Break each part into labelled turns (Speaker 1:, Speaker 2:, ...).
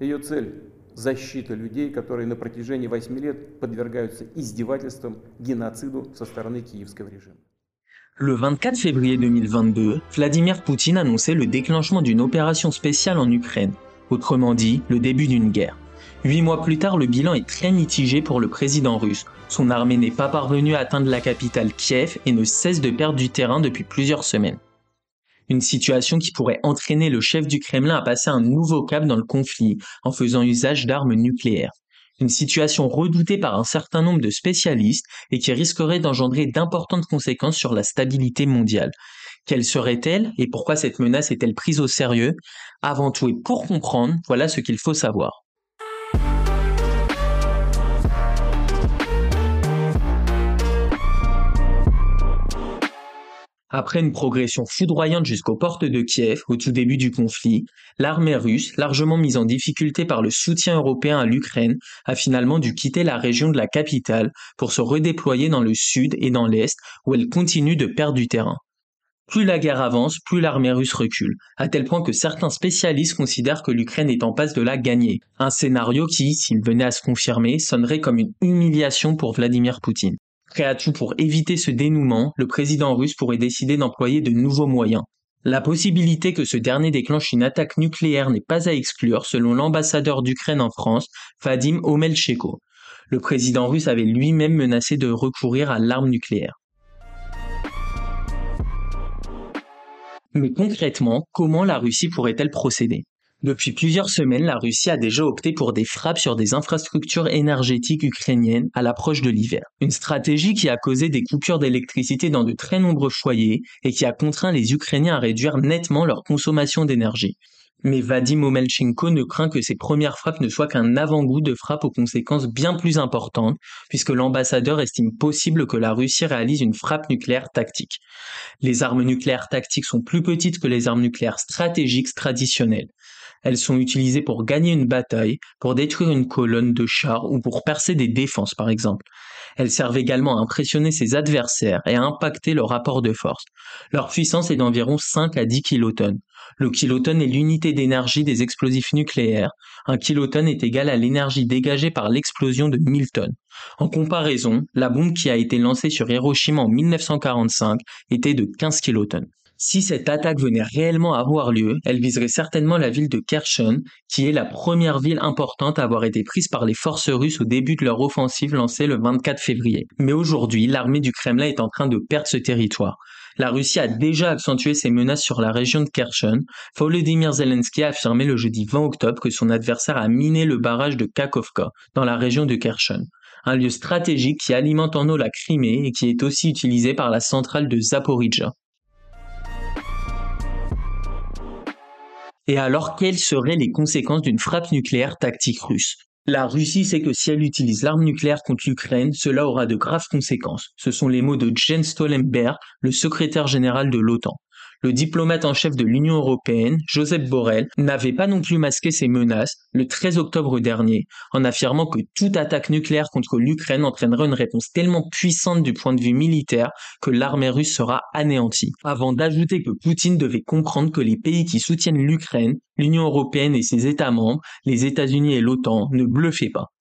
Speaker 1: Ее цель – защита людей, которые на протяжении 8 лет подвергаются издевательствам, геноциду со стороны киевского режима.
Speaker 2: Le 24 février 2022, Vladimir Poutine annonçait le déclenchement d'une opération spéciale en Ukraine, autrement dit, le début d'une guerre. Huit mois plus tard, le bilan est très mitigé pour le président russe. Son armée n'est pas parvenue à atteindre la capitale Kiev et ne cesse de perdre du terrain depuis plusieurs semaines. Une situation qui pourrait entraîner le chef du Kremlin à passer un nouveau cap dans le conflit en faisant usage d'armes nucléaires une situation redoutée par un certain nombre de spécialistes et qui risquerait d'engendrer d'importantes conséquences sur la stabilité mondiale. Quelle serait-elle et pourquoi cette menace est-elle prise au sérieux? Avant tout et pour comprendre, voilà ce qu'il faut savoir. Après une progression foudroyante jusqu'aux portes de Kiev au tout début du conflit, l'armée russe, largement mise en difficulté par le soutien européen à l'Ukraine, a finalement dû quitter la région de la capitale pour se redéployer dans le sud et dans l'est où elle continue de perdre du terrain. Plus la guerre avance, plus l'armée russe recule, à tel point que certains spécialistes considèrent que l'Ukraine est en passe de la gagner, un scénario qui, s'il venait à se confirmer, sonnerait comme une humiliation pour Vladimir Poutine. Tout pour éviter ce dénouement, le président russe pourrait décider d'employer de nouveaux moyens. La possibilité que ce dernier déclenche une attaque nucléaire n'est pas à exclure selon l'ambassadeur d'Ukraine en France, Vadim Omelchenko. Le président russe avait lui-même menacé de recourir à l'arme nucléaire. Mais concrètement, comment la Russie pourrait-elle procéder? Depuis plusieurs semaines, la Russie a déjà opté pour des frappes sur des infrastructures énergétiques ukrainiennes à l'approche de l'hiver. Une stratégie qui a causé des coupures d'électricité dans de très nombreux foyers et qui a contraint les Ukrainiens à réduire nettement leur consommation d'énergie. Mais Vadim Omelchenko ne craint que ces premières frappes ne soient qu'un avant-goût de frappes aux conséquences bien plus importantes, puisque l'ambassadeur estime possible que la Russie réalise une frappe nucléaire tactique. Les armes nucléaires tactiques sont plus petites que les armes nucléaires stratégiques traditionnelles. Elles sont utilisées pour gagner une bataille, pour détruire une colonne de chars ou pour percer des défenses par exemple. Elles servent également à impressionner ses adversaires et à impacter leur rapport de force. Leur puissance est d'environ 5 à 10 kilotonnes. Le kilotonne est l'unité d'énergie des explosifs nucléaires. Un kilotonne est égal à l'énergie dégagée par l'explosion de 1000 tonnes. En comparaison, la bombe qui a été lancée sur Hiroshima en 1945 était de 15 kilotonnes. Si cette attaque venait réellement avoir lieu, elle viserait certainement la ville de Kherson, qui est la première ville importante à avoir été prise par les forces russes au début de leur offensive lancée le 24 février. Mais aujourd'hui, l'armée du Kremlin est en train de perdre ce territoire. La Russie a déjà accentué ses menaces sur la région de Kherson. Volodymyr Zelensky a affirmé le jeudi 20 octobre que son adversaire a miné le barrage de Kakovka, dans la région de Kherson un lieu stratégique qui alimente en eau la Crimée et qui est aussi utilisé par la centrale de Zaporizhzhia. Et alors, quelles seraient les conséquences d'une frappe nucléaire tactique russe? La Russie sait que si elle utilise l'arme nucléaire contre l'Ukraine, cela aura de graves conséquences. Ce sont les mots de Jens Stoltenberg, le secrétaire général de l'OTAN le diplomate en chef de l'Union européenne, Joseph Borrell, n'avait pas non plus masqué ses menaces le 13 octobre dernier, en affirmant que toute attaque nucléaire contre l'Ukraine entraînerait une réponse tellement puissante du point de vue militaire que l'armée russe sera anéantie, avant d'ajouter que Poutine devait comprendre que les pays qui soutiennent l'Ukraine, l'Union européenne et ses États membres, les États-Unis et l'OTAN, ne bluffaient pas.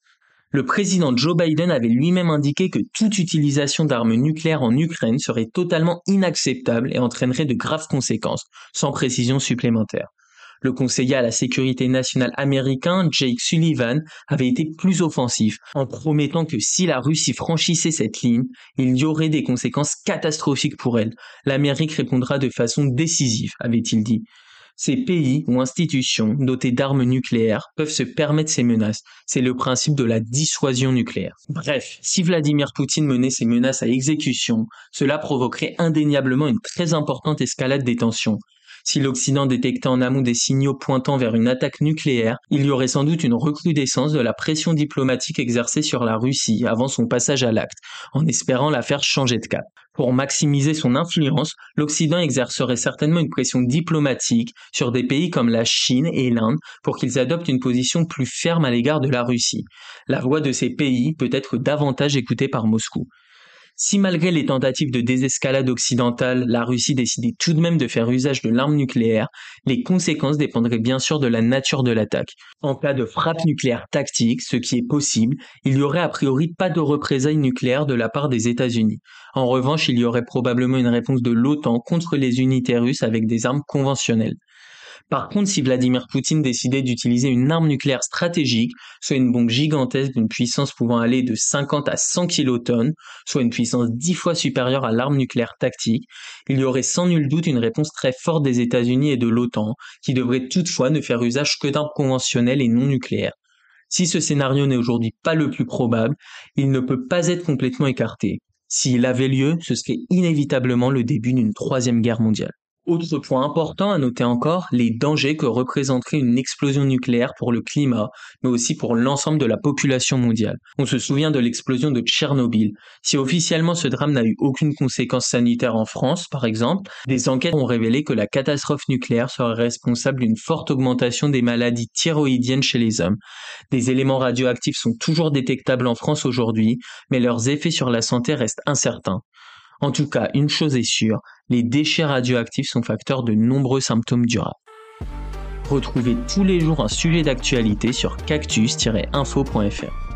Speaker 2: Le président Joe Biden avait lui-même indiqué que toute utilisation d'armes nucléaires en Ukraine serait totalement inacceptable et entraînerait de graves conséquences, sans précision supplémentaire. Le conseiller à la sécurité nationale américain, Jake Sullivan, avait été plus offensif, en promettant que si la Russie franchissait cette ligne, il y aurait des conséquences catastrophiques pour elle. L'Amérique répondra de façon décisive, avait-il dit. Ces pays ou institutions dotées d'armes nucléaires peuvent se permettre ces menaces. C'est le principe de la dissuasion nucléaire. Bref, si Vladimir Poutine menait ces menaces à exécution, cela provoquerait indéniablement une très importante escalade des tensions. Si l'Occident détectait en amont des signaux pointant vers une attaque nucléaire, il y aurait sans doute une recrudescence de la pression diplomatique exercée sur la Russie avant son passage à l'acte, en espérant la faire changer de cap. Pour maximiser son influence, l'Occident exercerait certainement une pression diplomatique sur des pays comme la Chine et l'Inde pour qu'ils adoptent une position plus ferme à l'égard de la Russie. La voix de ces pays peut être davantage écoutée par Moscou. Si malgré les tentatives de désescalade occidentale, la Russie décidait tout de même de faire usage de l'arme nucléaire, les conséquences dépendraient bien sûr de la nature de l'attaque. En cas de frappe nucléaire tactique, ce qui est possible, il y aurait a priori pas de représailles nucléaires de la part des États-Unis. En revanche, il y aurait probablement une réponse de l'OTAN contre les unités russes avec des armes conventionnelles. Par contre, si Vladimir Poutine décidait d'utiliser une arme nucléaire stratégique, soit une bombe gigantesque d'une puissance pouvant aller de 50 à 100 kilotonnes, soit une puissance 10 fois supérieure à l'arme nucléaire tactique, il y aurait sans nul doute une réponse très forte des États-Unis et de l'OTAN, qui devrait toutefois ne faire usage que d'armes conventionnelles et non nucléaires. Si ce scénario n'est aujourd'hui pas le plus probable, il ne peut pas être complètement écarté. S'il avait lieu, ce serait inévitablement le début d'une troisième guerre mondiale. Autre point important à noter encore, les dangers que représenterait une explosion nucléaire pour le climat, mais aussi pour l'ensemble de la population mondiale. On se souvient de l'explosion de Tchernobyl. Si officiellement ce drame n'a eu aucune conséquence sanitaire en France, par exemple, des enquêtes ont révélé que la catastrophe nucléaire serait responsable d'une forte augmentation des maladies thyroïdiennes chez les hommes. Des éléments radioactifs sont toujours détectables en France aujourd'hui, mais leurs effets sur la santé restent incertains. En tout cas, une chose est sûre, les déchets radioactifs sont facteurs de nombreux symptômes durables. Retrouvez tous les jours un sujet d'actualité sur cactus-info.fr.